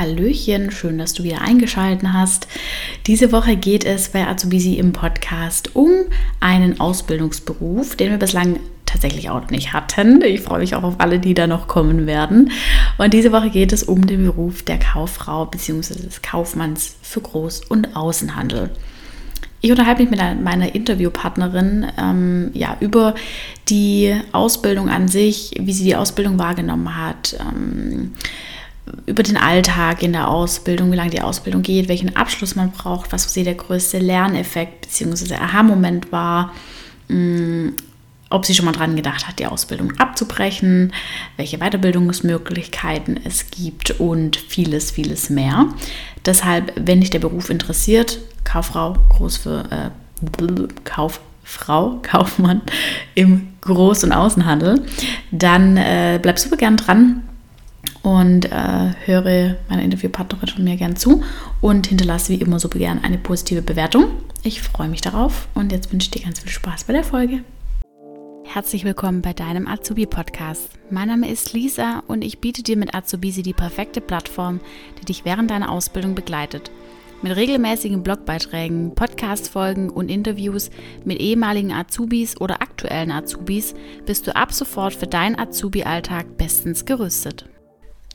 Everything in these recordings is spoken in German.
Hallöchen, schön, dass du wieder eingeschaltet hast. Diese Woche geht es bei Azubisi im Podcast um einen Ausbildungsberuf, den wir bislang tatsächlich auch nicht hatten. Ich freue mich auch auf alle, die da noch kommen werden. Und diese Woche geht es um den Beruf der Kauffrau bzw. des Kaufmanns für Groß- und Außenhandel. Ich unterhalte mich mit meiner Interviewpartnerin ähm, ja, über die Ausbildung an sich, wie sie die Ausbildung wahrgenommen hat, ähm, über den Alltag in der Ausbildung, wie lange die Ausbildung geht, welchen Abschluss man braucht, was für sie der größte Lerneffekt bzw. Aha-Moment war, mm, ob sie schon mal dran gedacht hat, die Ausbildung abzubrechen, welche Weiterbildungsmöglichkeiten es gibt und vieles, vieles mehr. Deshalb, wenn dich der Beruf interessiert, Kauffrau, groß für äh, Kauffrau, Kaufmann im Groß- und Außenhandel, dann äh, bleib super gern dran und äh, höre meiner Interviewpartnerin von mir gern zu und hinterlasse wie immer so gern eine positive Bewertung. Ich freue mich darauf und jetzt wünsche ich dir ganz viel Spaß bei der Folge. Herzlich willkommen bei deinem Azubi-Podcast. Mein Name ist Lisa und ich biete dir mit Azubisi die perfekte Plattform, die dich während deiner Ausbildung begleitet. Mit regelmäßigen Blogbeiträgen, Podcast-Folgen und Interviews mit ehemaligen Azubis oder aktuellen Azubis bist du ab sofort für deinen Azubi-Alltag bestens gerüstet.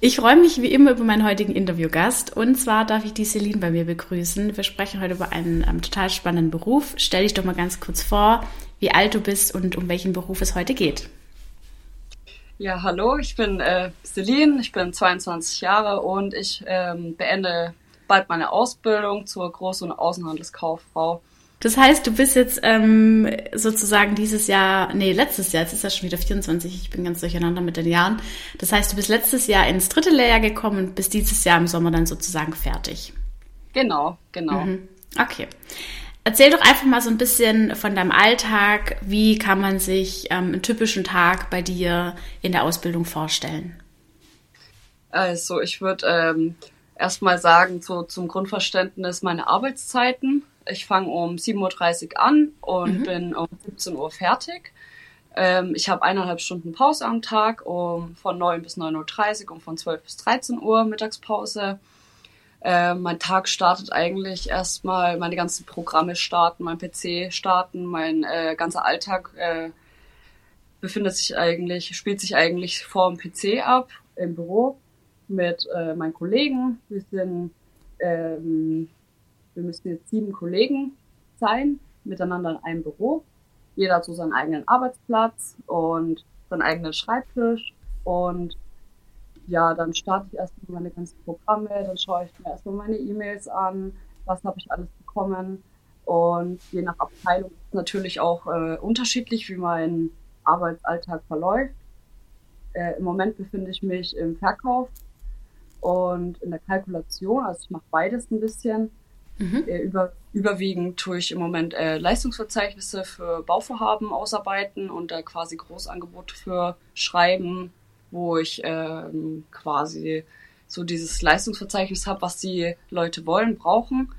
Ich freue mich wie immer über meinen heutigen Interviewgast und zwar darf ich die Celine bei mir begrüßen. Wir sprechen heute über einen um, total spannenden Beruf. Stell dich doch mal ganz kurz vor, wie alt du bist und um welchen Beruf es heute geht. Ja, hallo, ich bin äh, Celine, ich bin 22 Jahre und ich ähm, beende bald meine Ausbildung zur Groß- und Außenhandelskauffrau. Das heißt, du bist jetzt ähm, sozusagen dieses Jahr, nee, letztes Jahr, jetzt ist ja schon wieder 24, ich bin ganz durcheinander mit den Jahren. Das heißt, du bist letztes Jahr ins dritte Lehrjahr gekommen und bist dieses Jahr im Sommer dann sozusagen fertig. Genau, genau. Mhm. Okay. Erzähl doch einfach mal so ein bisschen von deinem Alltag. Wie kann man sich ähm, einen typischen Tag bei dir in der Ausbildung vorstellen? Also, ich würde ähm, erstmal sagen, so zum Grundverständnis meine Arbeitszeiten. Ich fange um 7.30 Uhr an und mhm. bin um 17 Uhr fertig. Ähm, ich habe eineinhalb Stunden Pause am Tag, um von 9 bis 9.30 Uhr und von 12 bis 13 Uhr Mittagspause. Äh, mein Tag startet eigentlich erstmal, meine ganzen Programme starten, mein PC starten, mein äh, ganzer Alltag äh, befindet sich eigentlich, spielt sich eigentlich vor dem PC ab, im Büro mit äh, meinen Kollegen. Wir sind, ähm, wir müssen jetzt sieben Kollegen sein, miteinander in einem Büro. Jeder hat so seinen eigenen Arbeitsplatz und seinen eigenen Schreibtisch und ja, dann starte ich erstmal meine ganzen Programme, dann schaue ich mir erstmal meine E-Mails an, was habe ich alles bekommen. Und je nach Abteilung ist natürlich auch äh, unterschiedlich, wie mein Arbeitsalltag verläuft. Äh, Im Moment befinde ich mich im Verkauf und in der Kalkulation, also ich mache beides ein bisschen. Mhm. Äh, über, überwiegend tue ich im Moment äh, Leistungsverzeichnisse für Bauvorhaben ausarbeiten und da quasi Großangebote für schreiben, wo ich ähm, quasi so dieses Leistungsverzeichnis habe, was die Leute wollen, brauchen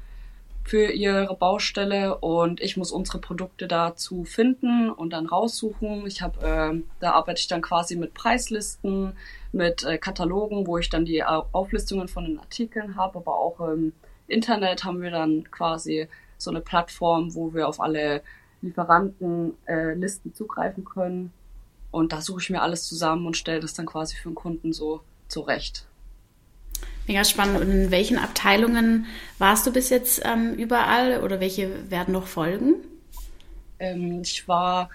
für ihre Baustelle und ich muss unsere Produkte dazu finden und dann raussuchen. Ich habe, äh, da arbeite ich dann quasi mit Preislisten, mit äh, Katalogen, wo ich dann die Auflistungen von den Artikeln habe, aber auch im Internet haben wir dann quasi so eine Plattform, wo wir auf alle Lieferantenlisten äh, zugreifen können und da suche ich mir alles zusammen und stelle das dann quasi für den Kunden so zurecht. Mega spannend. Und in welchen Abteilungen warst du bis jetzt ähm, überall oder welche werden noch folgen? Ähm, ich war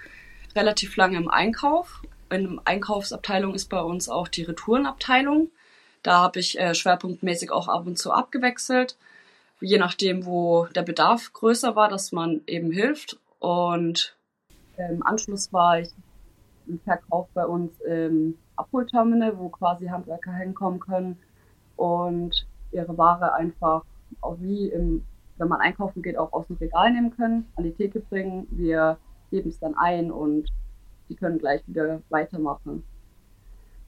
relativ lange im Einkauf. In der Einkaufsabteilung ist bei uns auch die Retourenabteilung. Da habe ich äh, schwerpunktmäßig auch ab und zu abgewechselt, je nachdem, wo der Bedarf größer war, dass man eben hilft. Und im Anschluss war ich im Verkauf bei uns im Abholterminal, wo quasi Handwerker hinkommen können und ihre Ware einfach auch wie im, wenn man einkaufen geht, auch aus dem Regal nehmen können, an die Theke bringen. Wir geben es dann ein und die können gleich wieder weitermachen.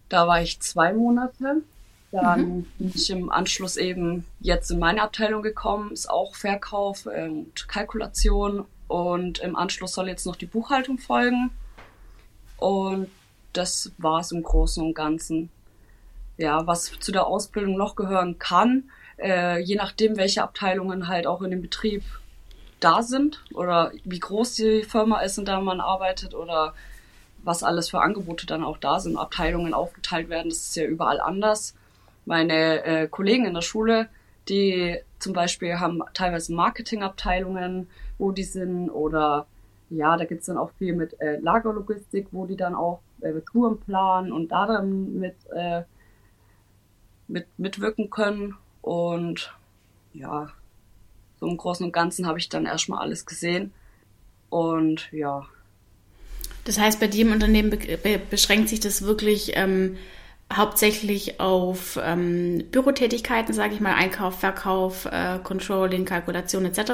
Da war ich zwei Monate. Dann mhm. bin ich im Anschluss eben jetzt in meine Abteilung gekommen, ist auch Verkauf und Kalkulation. Und im Anschluss soll jetzt noch die Buchhaltung folgen. Und das war es im Großen und Ganzen. ja, was zu der Ausbildung noch gehören kann, äh, je nachdem, welche Abteilungen halt auch in dem Betrieb da sind oder wie groß die Firma ist, in der man arbeitet oder was alles für Angebote dann auch da sind, Abteilungen aufgeteilt werden. Das ist ja überall anders. Meine äh, Kollegen in der Schule, die zum Beispiel haben teilweise Marketingabteilungen, wo die sind oder ja, da gibt's dann auch viel mit äh, Lagerlogistik, wo die dann auch äh, Touren planen und da dann mit, äh, mit mitwirken können. Und ja, so im Großen und Ganzen habe ich dann erstmal alles gesehen. Und ja. Das heißt, bei dir im Unternehmen be beschränkt sich das wirklich ähm, hauptsächlich auf ähm, Bürotätigkeiten, sage ich mal, Einkauf, Verkauf, äh, Controlling, Kalkulation etc.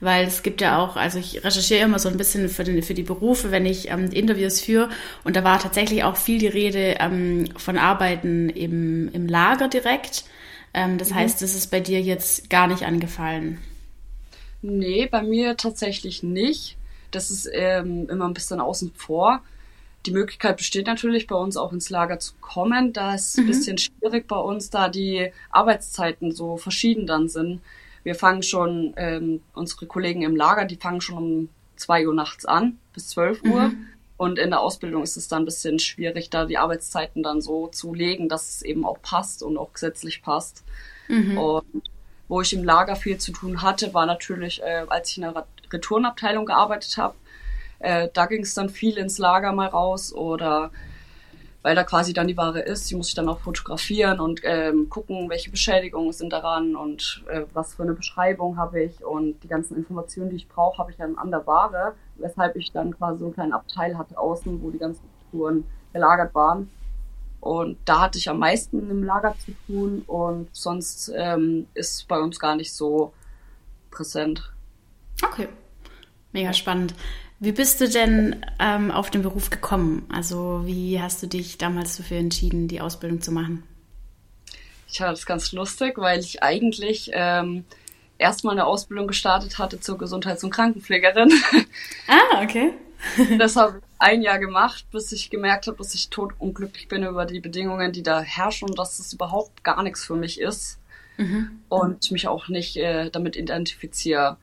Weil es gibt ja auch, also ich recherchiere immer so ein bisschen für, den, für die Berufe, wenn ich ähm, Interviews führe und da war tatsächlich auch viel die Rede ähm, von Arbeiten im, im Lager direkt. Ähm, das mhm. heißt, das ist bei dir jetzt gar nicht angefallen. Nee, bei mir tatsächlich nicht. Das ist ähm, immer ein bisschen außen vor. Die Möglichkeit besteht natürlich, bei uns auch ins Lager zu kommen. Da ist mhm. ein bisschen schwierig bei uns, da die Arbeitszeiten so verschieden dann sind. Wir fangen schon, ähm, unsere Kollegen im Lager, die fangen schon um zwei Uhr nachts an, bis zwölf Uhr. Mhm. Und in der Ausbildung ist es dann ein bisschen schwierig, da die Arbeitszeiten dann so zu legen, dass es eben auch passt und auch gesetzlich passt. Mhm. Und wo ich im Lager viel zu tun hatte, war natürlich, äh, als ich in der Retourenabteilung gearbeitet habe, äh, da ging es dann viel ins Lager mal raus oder weil da quasi dann die Ware ist, die muss ich dann auch fotografieren und ähm, gucken, welche Beschädigungen sind daran und äh, was für eine Beschreibung habe ich und die ganzen Informationen, die ich brauche, habe ich dann an der Ware, weshalb ich dann quasi so einen kleinen Abteil hatte außen, wo die ganzen Spuren gelagert waren. Und da hatte ich am meisten im Lager zu tun und sonst ähm, ist bei uns gar nicht so präsent. Okay, mega spannend. Wie bist du denn ähm, auf den Beruf gekommen? Also wie hast du dich damals dafür entschieden, die Ausbildung zu machen? Ich hatte das ganz lustig, weil ich eigentlich ähm, erstmal eine Ausbildung gestartet hatte zur Gesundheits- und Krankenpflegerin. Ah, okay. das habe ich ein Jahr gemacht, bis ich gemerkt habe, dass ich tot unglücklich bin über die Bedingungen, die da herrschen und dass das überhaupt gar nichts für mich ist mhm. und mich auch nicht äh, damit identifiziere.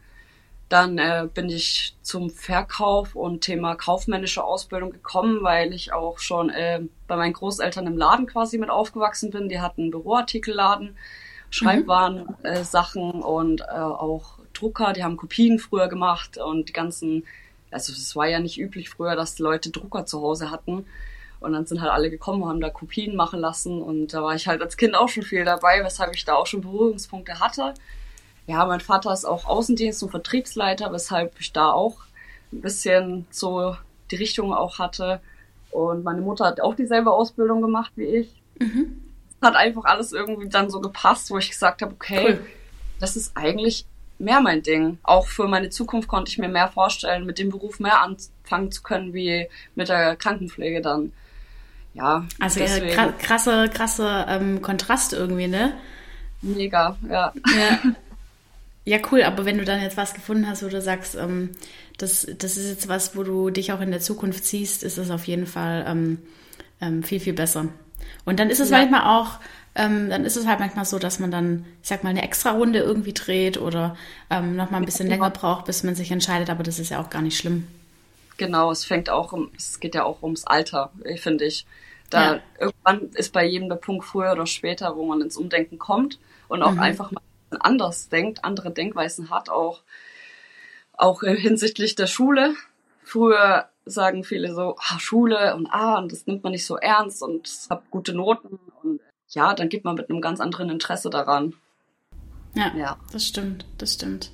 Dann äh, bin ich zum Verkauf und Thema kaufmännische Ausbildung gekommen, weil ich auch schon äh, bei meinen Großeltern im Laden quasi mit aufgewachsen bin. Die hatten einen Büroartikelladen, Schreibwaren, mhm. äh, Sachen und äh, auch Drucker. Die haben Kopien früher gemacht und die ganzen, also es war ja nicht üblich früher, dass die Leute Drucker zu Hause hatten. Und dann sind halt alle gekommen, haben da Kopien machen lassen und da war ich halt als Kind auch schon viel dabei, weshalb ich da auch schon Berührungspunkte hatte. Ja, mein Vater ist auch Außendienst und Vertriebsleiter, weshalb ich da auch ein bisschen so die Richtung auch hatte. Und meine Mutter hat auch dieselbe Ausbildung gemacht wie ich. Mhm. Hat einfach alles irgendwie dann so gepasst, wo ich gesagt habe, okay, cool. das ist eigentlich mehr mein Ding. Auch für meine Zukunft konnte ich mir mehr vorstellen, mit dem Beruf mehr anfangen zu können, wie mit der Krankenpflege dann. Ja. Also deswegen. krasse, krasse ähm, Kontrast irgendwie, ne? Mega, ja. ja. Ja, cool, aber wenn du dann jetzt was gefunden hast, wo du sagst, ähm, das, das ist jetzt was, wo du dich auch in der Zukunft siehst, ist das auf jeden Fall ähm, ähm, viel, viel besser. Und dann ist es ja. manchmal auch, ähm, dann ist es halt manchmal so, dass man dann, ich sag mal, eine extra Runde irgendwie dreht oder ähm, nochmal ein bisschen ja, länger braucht, bis man sich entscheidet, aber das ist ja auch gar nicht schlimm. Genau, es fängt auch um, es geht ja auch ums Alter, finde ich. Da ja. irgendwann ist bei jedem der Punkt früher oder später, wo man ins Umdenken kommt und auch mhm. einfach mal anders denkt, andere Denkweisen hat, auch, auch hinsichtlich der Schule. Früher sagen viele so, ah, Schule und ah, und das nimmt man nicht so ernst und hab gute Noten und ja, dann geht man mit einem ganz anderen Interesse daran. Ja, ja. das stimmt, das stimmt.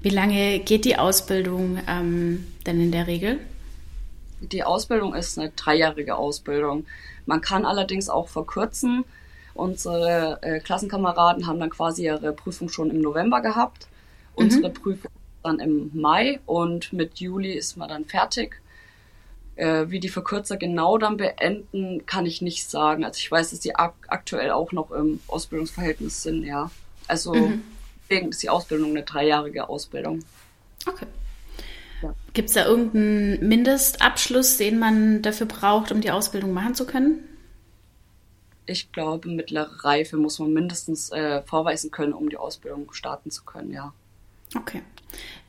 Wie lange geht die Ausbildung ähm, denn in der Regel? Die Ausbildung ist eine dreijährige Ausbildung. Man kann allerdings auch verkürzen. Unsere äh, Klassenkameraden haben dann quasi ihre Prüfung schon im November gehabt. Mhm. Unsere Prüfung dann im Mai und mit Juli ist man dann fertig. Äh, wie die Verkürzer genau dann beenden, kann ich nicht sagen. Also ich weiß, dass die ak aktuell auch noch im Ausbildungsverhältnis sind, ja. Also mhm. deswegen ist die Ausbildung eine dreijährige Ausbildung. Okay. Ja. Gibt es da irgendeinen Mindestabschluss, den man dafür braucht, um die Ausbildung machen zu können? Ich glaube, mittlere Reife muss man mindestens äh, vorweisen können, um die Ausbildung starten zu können, ja. Okay.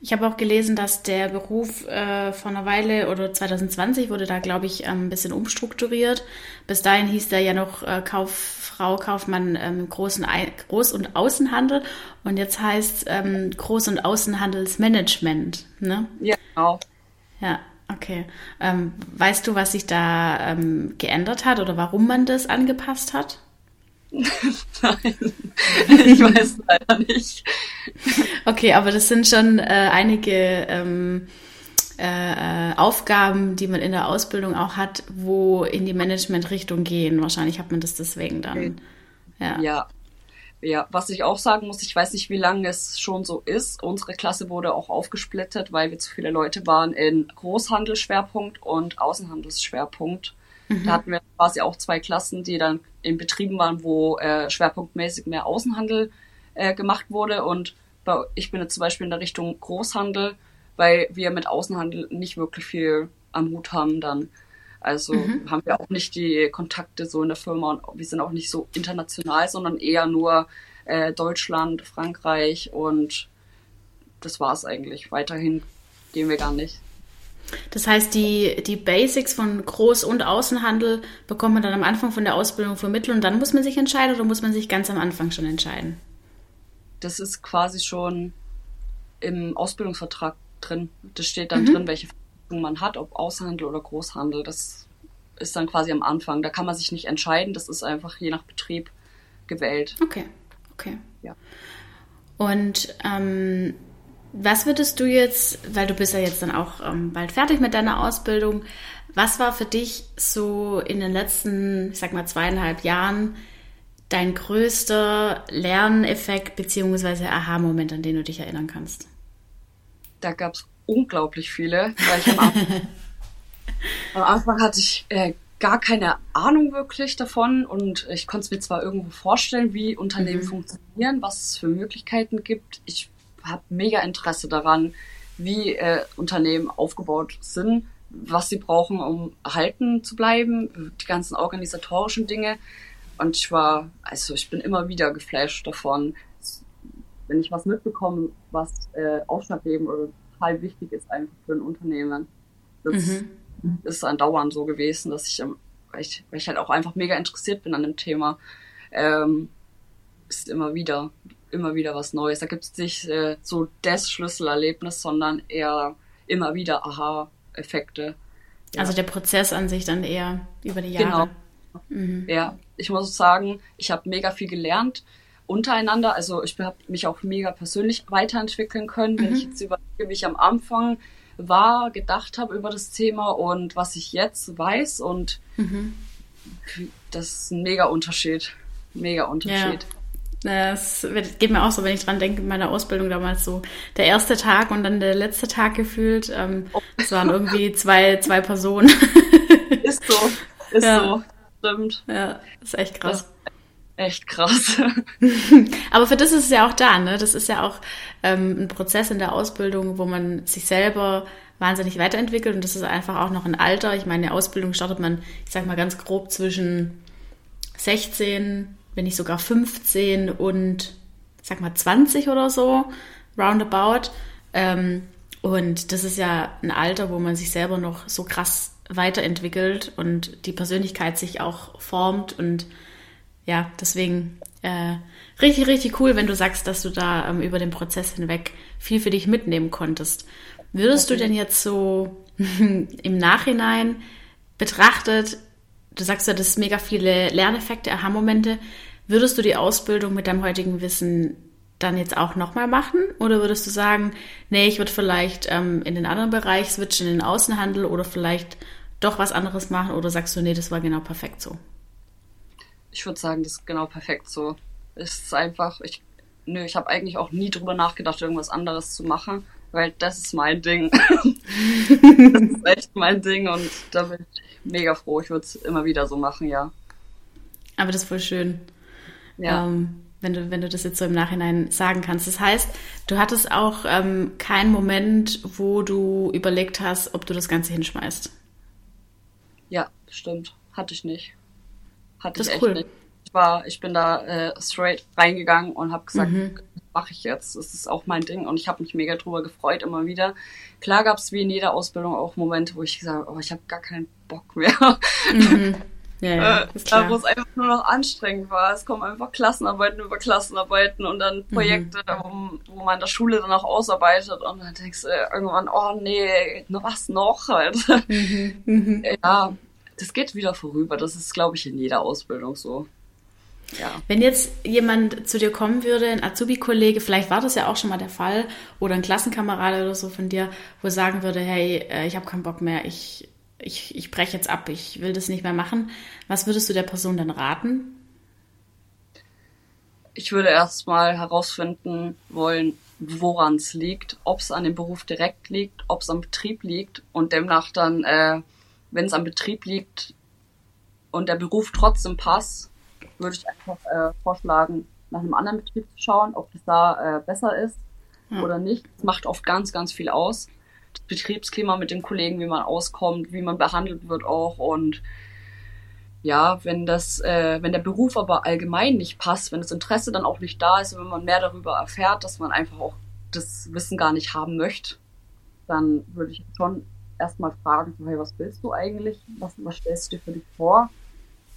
Ich habe auch gelesen, dass der Beruf äh, vor einer Weile oder 2020 wurde da, glaube ich, ähm, ein bisschen umstrukturiert. Bis dahin hieß der ja noch äh, Kauffrau, Kaufmann ähm, Groß- und, Groß und Außenhandel und jetzt heißt ähm, Groß- und Außenhandelsmanagement. Ne? Ja, genau. Ja, okay. Ähm, weißt du, was sich da ähm, geändert hat oder warum man das angepasst hat? Nein, ich weiß leider nicht. Okay, aber das sind schon äh, einige ähm, äh, Aufgaben, die man in der Ausbildung auch hat, wo in die Management-Richtung gehen. Wahrscheinlich hat man das deswegen dann. Ja. ja. Ja, was ich auch sagen muss, ich weiß nicht, wie lange es schon so ist. Unsere Klasse wurde auch aufgesplittet, weil wir zu viele Leute waren in Großhandelsschwerpunkt und Außenhandelsschwerpunkt. Mhm. Da hatten wir quasi auch zwei Klassen, die dann in Betrieben waren, wo äh, schwerpunktmäßig mehr Außenhandel äh, gemacht wurde. Und bei, ich bin jetzt zum Beispiel in der Richtung Großhandel, weil wir mit Außenhandel nicht wirklich viel am Hut haben dann. Also mhm. haben wir auch nicht die Kontakte so in der Firma und wir sind auch nicht so international, sondern eher nur äh, Deutschland, Frankreich und das war's eigentlich. Weiterhin gehen wir gar nicht. Das heißt, die, die Basics von Groß- und Außenhandel bekommt man dann am Anfang von der Ausbildung vermittelt und dann muss man sich entscheiden oder muss man sich ganz am Anfang schon entscheiden? Das ist quasi schon im Ausbildungsvertrag drin. Das steht dann mhm. drin, welche Verpflichtungen man hat, ob Außenhandel oder Großhandel. Das ist dann quasi am Anfang. Da kann man sich nicht entscheiden. Das ist einfach je nach Betrieb gewählt. Okay, okay. Ja. Und ähm, was würdest du jetzt, weil du bist ja jetzt dann auch ähm, bald fertig mit deiner Ausbildung, was war für dich so in den letzten, ich sag mal, zweieinhalb Jahren dein größter Lerneffekt bzw. Aha-Moment, an den du dich erinnern kannst? Da gab es unglaublich viele, weil ich am Anfang, am Anfang hatte ich äh, gar keine Ahnung wirklich davon und ich konnte es mir zwar irgendwo vorstellen, wie Unternehmen mhm. funktionieren, was es für Möglichkeiten gibt. Ich habe mega Interesse daran, wie äh, Unternehmen aufgebaut sind, was sie brauchen, um erhalten zu bleiben, die ganzen organisatorischen Dinge. Und ich war, also ich bin immer wieder geflasht davon, wenn ich was mitbekomme, was äh, ausschlaggebend oder total wichtig ist einfach für ein Unternehmen. Das mhm. ist andauernd so gewesen, dass ich, weil ich, weil ich halt auch einfach mega interessiert bin an dem Thema, ähm, ist immer wieder immer wieder was Neues. Da gibt es nicht äh, so das Schlüsselerlebnis, sondern eher immer wieder Aha-Effekte. Ja. Also der Prozess an sich dann eher über die Jahre. Genau. Mhm. Ja, ich muss sagen, ich habe mega viel gelernt untereinander. Also ich habe mich auch mega persönlich weiterentwickeln können. Mhm. Wenn ich jetzt überlege, wie ich am Anfang war, gedacht habe über das Thema und was ich jetzt weiß und mhm. das ist ein mega Unterschied. Mega Unterschied. Ja. Es geht mir auch so, wenn ich dran denke, in meiner Ausbildung damals so der erste Tag und dann der letzte Tag gefühlt. Ähm, es waren irgendwie zwei, zwei Personen. Ist so, ist ja. so, stimmt. Ja, ist echt krass. Echt krass. Aber für das ist es ja auch da, ne? Das ist ja auch ähm, ein Prozess in der Ausbildung, wo man sich selber wahnsinnig weiterentwickelt und das ist einfach auch noch ein Alter. Ich meine, die Ausbildung startet man, ich sag mal ganz grob zwischen 16 wenn nicht sogar 15 und sag mal 20 oder so, roundabout. Ähm, und das ist ja ein Alter, wo man sich selber noch so krass weiterentwickelt und die Persönlichkeit sich auch formt. Und ja, deswegen äh, richtig, richtig cool, wenn du sagst, dass du da ähm, über den Prozess hinweg viel für dich mitnehmen konntest. Würdest du denn jetzt so im Nachhinein betrachtet du sagst ja, das ist mega viele Lerneffekte, Aha-Momente. Würdest du die Ausbildung mit deinem heutigen Wissen dann jetzt auch nochmal machen? Oder würdest du sagen, nee, ich würde vielleicht ähm, in den anderen Bereich switchen, in den Außenhandel oder vielleicht doch was anderes machen? Oder sagst du, nee, das war genau perfekt so? Ich würde sagen, das ist genau perfekt so. Es ist einfach, ich, nö, ich habe eigentlich auch nie drüber nachgedacht, irgendwas anderes zu machen, weil das ist mein Ding. das ist echt mein Ding und da bin ich mega froh. Ich würde es immer wieder so machen, ja. Aber das ist voll schön. Ja. Ähm, wenn du, wenn du das jetzt so im Nachhinein sagen kannst. Das heißt, du hattest auch ähm, keinen Moment, wo du überlegt hast, ob du das Ganze hinschmeißt. Ja, stimmt. Hatte ich nicht. Hatte das ich ist cool. Nicht. ich war, ich bin da äh, straight reingegangen und habe gesagt, mhm. mache ich jetzt. Das ist auch mein Ding und ich habe mich mega drüber gefreut immer wieder. Klar gab es wie in jeder Ausbildung auch Momente, wo ich gesagt habe, oh, ich habe gar keinen Bock mehr. Mhm. Ja, ja, äh, wo es einfach nur noch anstrengend war. Es kommen einfach Klassenarbeiten über Klassenarbeiten und dann mhm. Projekte, mhm. wo, wo man in der Schule dann auch ausarbeitet und dann denkst du irgendwann, oh nee, was noch halt. Mhm. Mhm. Ja, das geht wieder vorüber. Das ist, glaube ich, in jeder Ausbildung so. Ja. Wenn jetzt jemand zu dir kommen würde, ein Azubi-Kollege, vielleicht war das ja auch schon mal der Fall, oder ein Klassenkamerad oder so von dir, wo sagen würde, hey, äh, ich habe keinen Bock mehr, ich, ich, ich breche jetzt ab, ich will das nicht mehr machen. Was würdest du der Person dann raten? Ich würde erstmal herausfinden wollen, woran es liegt, ob es an dem Beruf direkt liegt, ob es am Betrieb liegt und demnach dann, äh, wenn es am Betrieb liegt und der Beruf trotzdem passt, würde ich einfach äh, vorschlagen, nach einem anderen Betrieb zu schauen, ob das da äh, besser ist ja. oder nicht. Das macht oft ganz, ganz viel aus. Das Betriebsklima mit den Kollegen, wie man auskommt, wie man behandelt wird auch und ja, wenn das, äh, wenn der Beruf aber allgemein nicht passt, wenn das Interesse dann auch nicht da ist und wenn man mehr darüber erfährt, dass man einfach auch das Wissen gar nicht haben möchte, dann würde ich schon erstmal fragen, hey, was willst du eigentlich? Was, was stellst du dir für dich vor?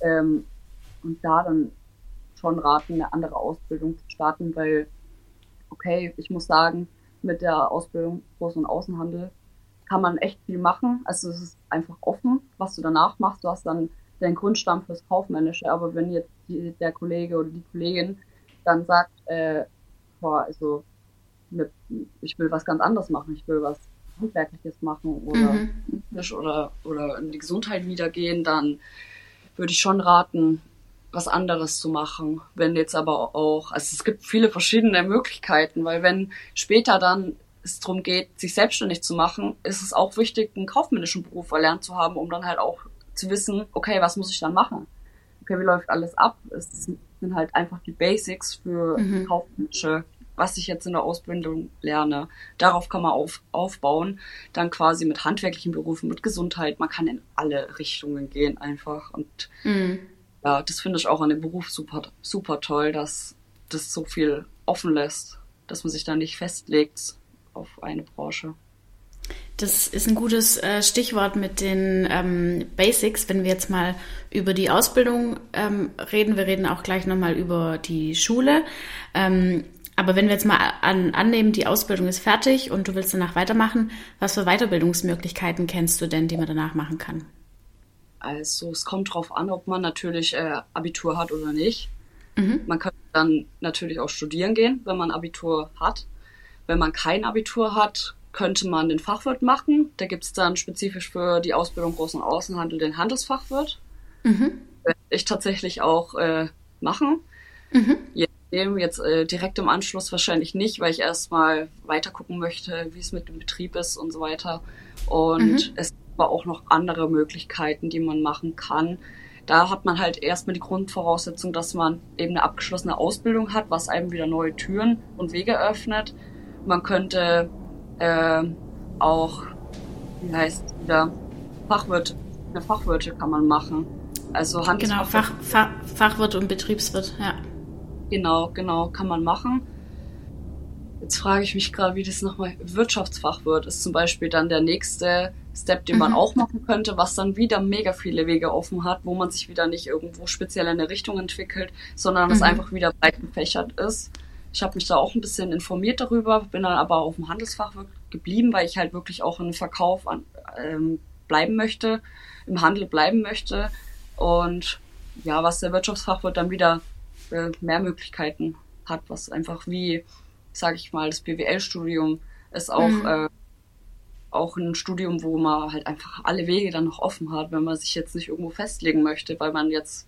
Ähm, und da dann schon raten, eine andere Ausbildung zu starten, weil, okay, ich muss sagen, mit der Ausbildung Groß- und Außenhandel kann man echt viel machen. Also es ist einfach offen, was du danach machst. Du hast dann deinen Grundstamm fürs Kaufmännische, aber wenn jetzt die, der Kollege oder die Kollegin dann sagt, äh, boah, also ich will was ganz anderes machen, ich will was Handwerkliches machen oder mhm. oder, oder in die Gesundheit wiedergehen, dann würde ich schon raten, was anderes zu machen. Wenn jetzt aber auch, also es gibt viele verschiedene Möglichkeiten, weil wenn später dann es darum geht, sich selbstständig zu machen, ist es auch wichtig, einen kaufmännischen Beruf erlernt zu haben, um dann halt auch zu wissen, okay, was muss ich dann machen? Okay, wie läuft alles ab? Es sind halt einfach die Basics für mhm. kaufmännische, was ich jetzt in der Ausbildung lerne. Darauf kann man auf, aufbauen. Dann quasi mit handwerklichen Berufen, mit Gesundheit. Man kann in alle Richtungen gehen einfach. Und mhm ja, das finde ich auch an dem Beruf super, super toll, dass das so viel offen lässt, dass man sich da nicht festlegt auf eine Branche. Das ist ein gutes äh, Stichwort mit den ähm, Basics, wenn wir jetzt mal über die Ausbildung ähm, reden. Wir reden auch gleich nochmal über die Schule. Ähm, aber wenn wir jetzt mal an, annehmen, die Ausbildung ist fertig und du willst danach weitermachen, was für Weiterbildungsmöglichkeiten kennst du denn, die man danach machen kann? Also es kommt drauf an, ob man natürlich äh, Abitur hat oder nicht. Mhm. Man kann dann natürlich auch studieren gehen, wenn man Abitur hat. Wenn man kein Abitur hat, könnte man den Fachwirt machen. Da gibt es dann spezifisch für die Ausbildung Großen Außenhandel den Handelsfachwirt. Mhm. Werde ich tatsächlich auch äh, machen. Mhm. Jetzt äh, direkt im Anschluss wahrscheinlich nicht, weil ich erstmal weiter gucken möchte, wie es mit dem Betrieb ist und so weiter. Und mhm. es aber auch noch andere Möglichkeiten, die man machen kann. Da hat man halt erstmal die Grundvoraussetzung, dass man eben eine abgeschlossene Ausbildung hat, was einem wieder neue Türen und Wege öffnet. Man könnte äh, auch, wie heißt wieder, Fachwirt, eine Fachwirte kann man machen. Also Genau, Fach, Fach, Fachwirt und Betriebswirt, ja. Genau, genau, kann man machen. Jetzt frage ich mich gerade, wie das nochmal Wirtschaftsfachwirt ist zum Beispiel dann der nächste Step, den man mhm. auch machen könnte, was dann wieder mega viele Wege offen hat, wo man sich wieder nicht irgendwo speziell in eine Richtung entwickelt, sondern es mhm. einfach wieder breit gefächert ist. Ich habe mich da auch ein bisschen informiert darüber, bin dann aber auf dem Handelsfach geblieben, weil ich halt wirklich auch im Verkauf an, ähm, bleiben möchte, im Handel bleiben möchte. Und ja, was der Wirtschaftsfachwirt dann wieder äh, mehr Möglichkeiten hat, was einfach wie, sage ich mal, das BWL-Studium ist auch mhm. äh, auch ein Studium, wo man halt einfach alle Wege dann noch offen hat, wenn man sich jetzt nicht irgendwo festlegen möchte, weil man jetzt,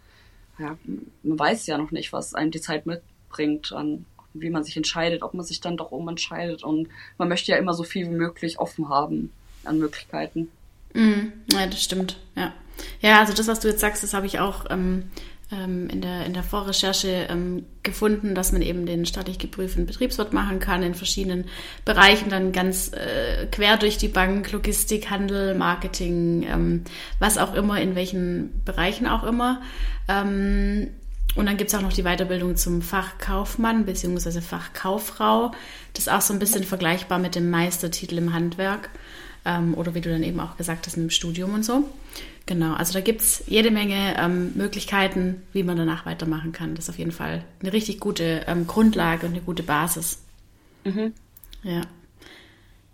ja, man weiß ja noch nicht, was einem die Zeit mitbringt, an wie man sich entscheidet, ob man sich dann doch umentscheidet. Und man möchte ja immer so viel wie möglich offen haben an Möglichkeiten. Mm, ja, das stimmt, ja. Ja, also das, was du jetzt sagst, das habe ich auch ähm, in, der, in der Vorrecherche ähm, gefunden, dass man eben den staatlich geprüften Betriebswirt machen kann in verschiedenen Bereichen, dann ganz äh, quer durch die Bank, Logistik, Handel, Marketing, ähm, was auch immer, in welchen Bereichen auch immer. Ähm, Und dann gibt es auch noch die Weiterbildung zum Fachkaufmann bzw. Fachkauffrau. Das ist auch so ein bisschen vergleichbar mit dem Meistertitel im Handwerk. Ähm, oder wie du dann eben auch gesagt hast, mit dem Studium und so. Genau, also da gibt es jede Menge ähm, Möglichkeiten, wie man danach weitermachen kann. Das ist auf jeden Fall eine richtig gute ähm, Grundlage und eine gute Basis. Mhm. Ja.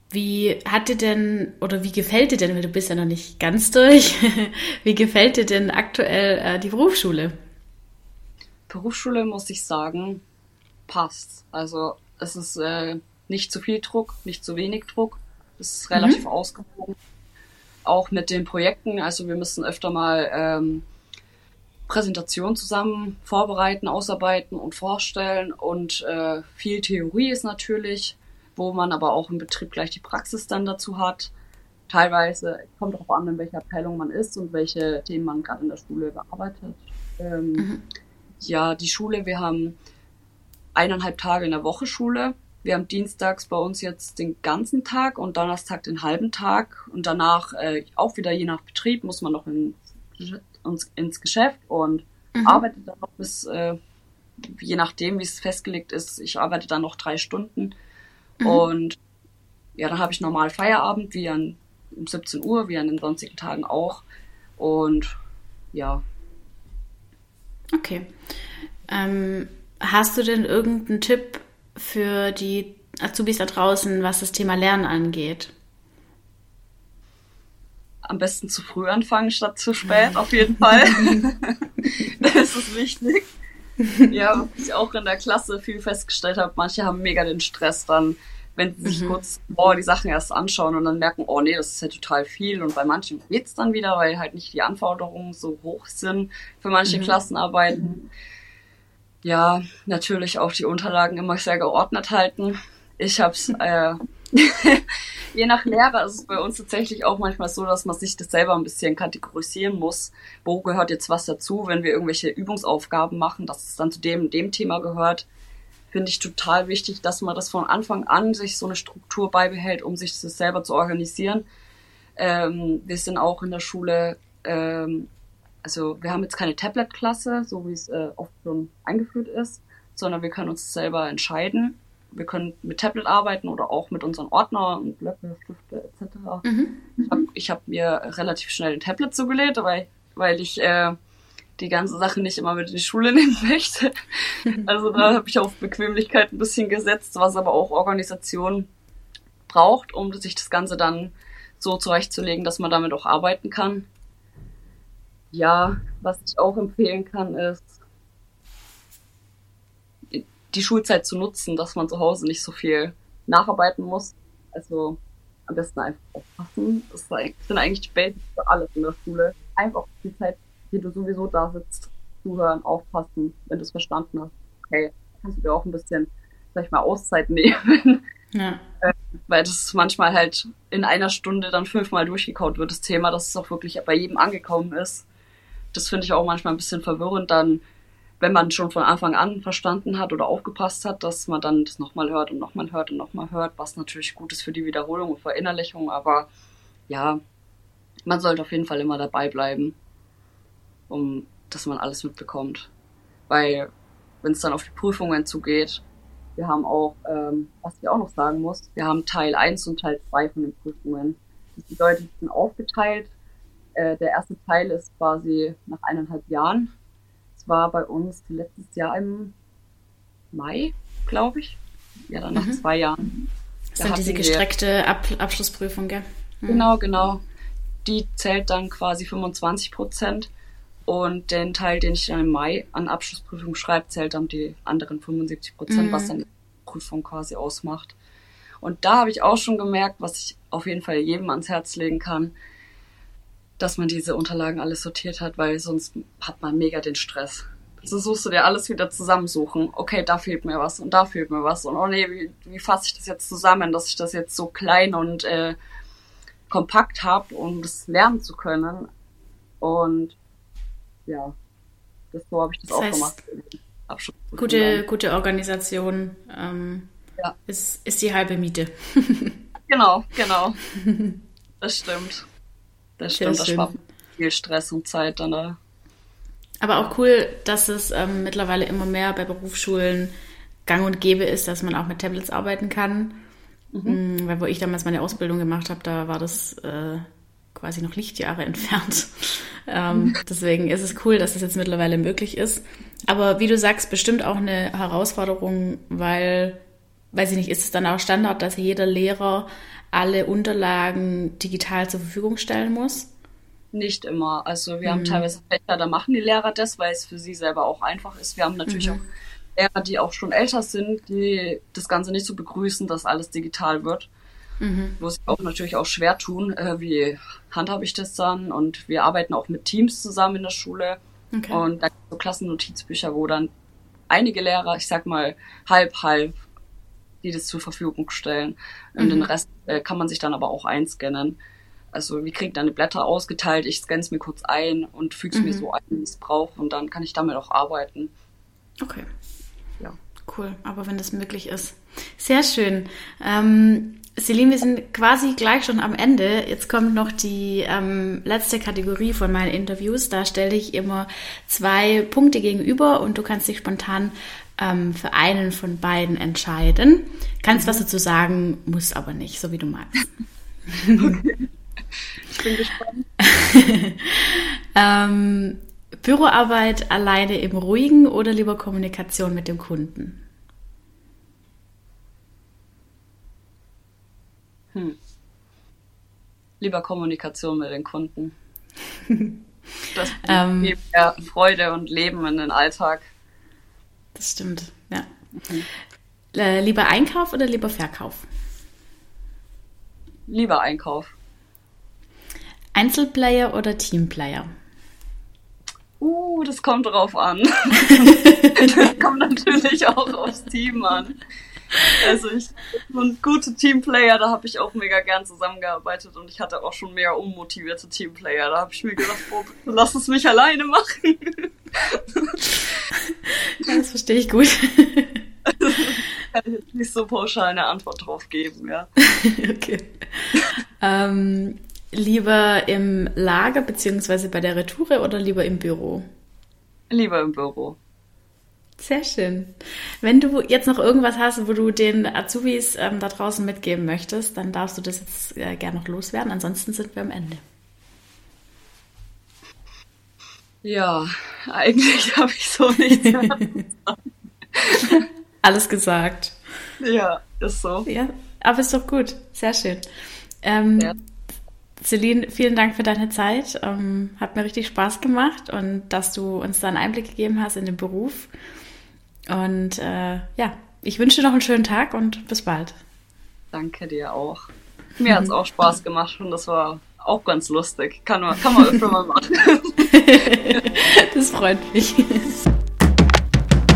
Wie hat dir denn oder wie gefällt dir denn, weil du bist ja noch nicht ganz durch, wie gefällt dir denn aktuell äh, die Berufsschule? Berufsschule muss ich sagen, passt. Also es ist äh, nicht zu viel Druck, nicht zu wenig Druck. Es ist relativ mhm. ausgewogen. Auch mit den Projekten, also wir müssen öfter mal ähm, Präsentationen zusammen vorbereiten, ausarbeiten und vorstellen. Und äh, viel Theorie ist natürlich, wo man aber auch im Betrieb gleich die Praxis dann dazu hat. Teilweise kommt darauf an, in welcher Abteilung man ist und welche Themen man gerade in der Schule bearbeitet. Ähm, mhm. Ja, die Schule, wir haben eineinhalb Tage in der Woche Schule. Wir haben dienstags bei uns jetzt den ganzen Tag und Donnerstag den halben Tag und danach äh, auch wieder je nach Betrieb muss man noch in, uns, ins Geschäft und mhm. arbeitet dann noch bis, äh, je nachdem, wie es festgelegt ist, ich arbeite dann noch drei Stunden mhm. und ja, dann habe ich normal Feierabend, wie an um 17 Uhr, wie an den sonstigen Tagen auch und ja, Okay. Ähm, hast du denn irgendeinen Tipp für die Azubis da draußen, was das Thema Lernen angeht? Am besten zu früh anfangen statt zu spät, auf jeden Fall. das ist wichtig. Ja, was ich auch in der Klasse viel festgestellt habe, manche haben mega den Stress dann, wenn sie sich mhm. kurz oh, die Sachen erst anschauen und dann merken, oh nee, das ist ja total viel. Und bei manchen geht's dann wieder, weil halt nicht die Anforderungen so hoch sind für manche mhm. Klassenarbeiten. Ja, natürlich auch die Unterlagen immer sehr geordnet halten. Ich hab's, äh, je nach Lehrer ist es bei uns tatsächlich auch manchmal so, dass man sich das selber ein bisschen kategorisieren muss. Wo gehört jetzt was dazu, wenn wir irgendwelche Übungsaufgaben machen, dass es dann zu dem, dem Thema gehört finde ich total wichtig, dass man das von Anfang an sich so eine Struktur beibehält, um sich das selber zu organisieren. Ähm, wir sind auch in der Schule, ähm, also wir haben jetzt keine Tablet-Klasse, so wie es äh, oft schon eingeführt ist, sondern wir können uns selber entscheiden. Wir können mit Tablet arbeiten oder auch mit unseren Ordnern und Blöcke, Stifte etc. Mhm. Ich habe hab mir relativ schnell ein Tablet zugelegt, weil, weil ich äh, die ganze Sache nicht immer mit in die Schule nehmen möchte. Also da habe ich auf Bequemlichkeit ein bisschen gesetzt, was aber auch Organisation braucht, um sich das Ganze dann so zurechtzulegen, dass man damit auch arbeiten kann. Ja, was ich auch empfehlen kann, ist, die Schulzeit zu nutzen, dass man zu Hause nicht so viel nacharbeiten muss. Also am besten einfach aufpassen. Das sind eigentlich die Basics für alles in der Schule. Einfach die Zeit die du sowieso da sitzt, zuhören, aufpassen, wenn du es verstanden hast. Okay, kannst du dir auch ein bisschen, sag ich mal, Auszeit nehmen. Ja. Äh, weil das manchmal halt in einer Stunde dann fünfmal durchgekaut wird, das Thema, dass es auch wirklich bei jedem angekommen ist. Das finde ich auch manchmal ein bisschen verwirrend, dann, wenn man schon von Anfang an verstanden hat oder aufgepasst hat, dass man dann das nochmal hört und nochmal hört und nochmal hört, was natürlich gut ist für die Wiederholung und Verinnerlichung, aber ja, man sollte auf jeden Fall immer dabei bleiben um dass man alles mitbekommt. Weil wenn es dann auf die Prüfungen zugeht, wir haben auch, ähm, was ich auch noch sagen muss, wir haben Teil 1 und Teil 2 von den Prüfungen. Das bedeutet, die sind aufgeteilt. Äh, der erste Teil ist quasi nach eineinhalb Jahren. Es war bei uns letztes Jahr im Mai, glaube ich. Ja, dann nach mhm. zwei Jahren. Das da sind diese gestreckte Ab Abschlussprüfung, gell? Mhm. Genau, genau. Die zählt dann quasi 25 Prozent. Und den Teil, den ich dann im Mai an Abschlussprüfung schreibe, zählt dann die anderen 75 Prozent, mhm. was dann die Prüfung quasi ausmacht. Und da habe ich auch schon gemerkt, was ich auf jeden Fall jedem ans Herz legen kann, dass man diese Unterlagen alles sortiert hat, weil sonst hat man mega den Stress. So suchst du dir alles wieder zusammensuchen. Okay, da fehlt mir was und da fehlt mir was. Und oh nee, wie, wie fasse ich das jetzt zusammen, dass ich das jetzt so klein und äh, kompakt habe, um das lernen zu können. Und ja, das, so habe ich das, das auch heißt, gemacht. Gute, gute Organisation ähm, ja. ist, ist die halbe Miete. genau, genau. Das stimmt. Das stimmt, das spart viel Stress und Zeit dann da. Aber auch cool, dass es ähm, mittlerweile immer mehr bei Berufsschulen gang und gäbe ist, dass man auch mit Tablets arbeiten kann. Mhm. Mm, weil wo ich damals meine Ausbildung gemacht habe, da war das äh, quasi noch Lichtjahre entfernt. ähm, deswegen ist es cool, dass das jetzt mittlerweile möglich ist. Aber wie du sagst, bestimmt auch eine Herausforderung, weil, weiß ich nicht, ist es dann auch Standard, dass jeder Lehrer alle Unterlagen digital zur Verfügung stellen muss? Nicht immer. Also wir mhm. haben teilweise Fächer, da machen die Lehrer das, weil es für sie selber auch einfach ist. Wir haben natürlich mhm. auch Lehrer, die auch schon älter sind, die das Ganze nicht so begrüßen, dass alles digital wird. Mhm. Wo sie auch natürlich auch schwer tun, äh, wie handhabe ich das dann? Und wir arbeiten auch mit Teams zusammen in der Schule. Okay. Und da gibt es so Klassennotizbücher, wo dann einige Lehrer, ich sag mal halb, halb, die das zur Verfügung stellen. Und den mhm. Rest äh, kann man sich dann aber auch einscannen. Also wir kriegen dann die Blätter ausgeteilt, ich scanne es mir kurz ein und füge es mhm. mir so ein, wie ich es brauche und dann kann ich damit auch arbeiten. Okay. Ja. Cool, aber wenn das möglich ist. Sehr schön. Ähm, Celine, wir sind quasi gleich schon am Ende. Jetzt kommt noch die ähm, letzte Kategorie von meinen Interviews. Da stelle ich immer zwei Punkte gegenüber und du kannst dich spontan ähm, für einen von beiden entscheiden. Kannst was dazu sagen, muss aber nicht, so wie du magst. Okay. Ich bin gespannt. ähm, Büroarbeit alleine im Ruhigen oder lieber Kommunikation mit dem Kunden? Hm. Lieber Kommunikation mit den Kunden. Das ähm, gibt mehr Freude und Leben in den Alltag. Das stimmt, ja. Mhm. Äh, lieber Einkauf oder lieber Verkauf? Lieber Einkauf. Einzelplayer oder Teamplayer? Uh, das kommt drauf an. das kommt natürlich auch aufs Team an. Also ich bin ein guter Teamplayer, da habe ich auch mega gern zusammengearbeitet und ich hatte auch schon mehr unmotivierte Teamplayer. Da habe ich mir gedacht, boah, lass es mich alleine machen. Das verstehe ich gut. kann ich jetzt nicht so pauschal eine Antwort drauf geben, ja. okay. Ähm, Lieber im Lager beziehungsweise bei der Retoure oder lieber im Büro? Lieber im Büro. Sehr schön. Wenn du jetzt noch irgendwas hast, wo du den Azubis ähm, da draußen mitgeben möchtest, dann darfst du das jetzt äh, gerne noch loswerden. Ansonsten sind wir am Ende. Ja, eigentlich habe ich so nichts mehr. Alles gesagt. Ja, ist so. Ja, aber ist doch gut. Sehr schön. Ähm, ja. Celine, vielen Dank für deine Zeit. Ähm, hat mir richtig Spaß gemacht und dass du uns da einen Einblick gegeben hast in den Beruf. Und äh, ja, ich wünsche dir noch einen schönen Tag und bis bald. Danke dir auch. Mir hat es auch Spaß gemacht und das war auch ganz lustig. Kann man, kann man öfter mal machen. das freut mich.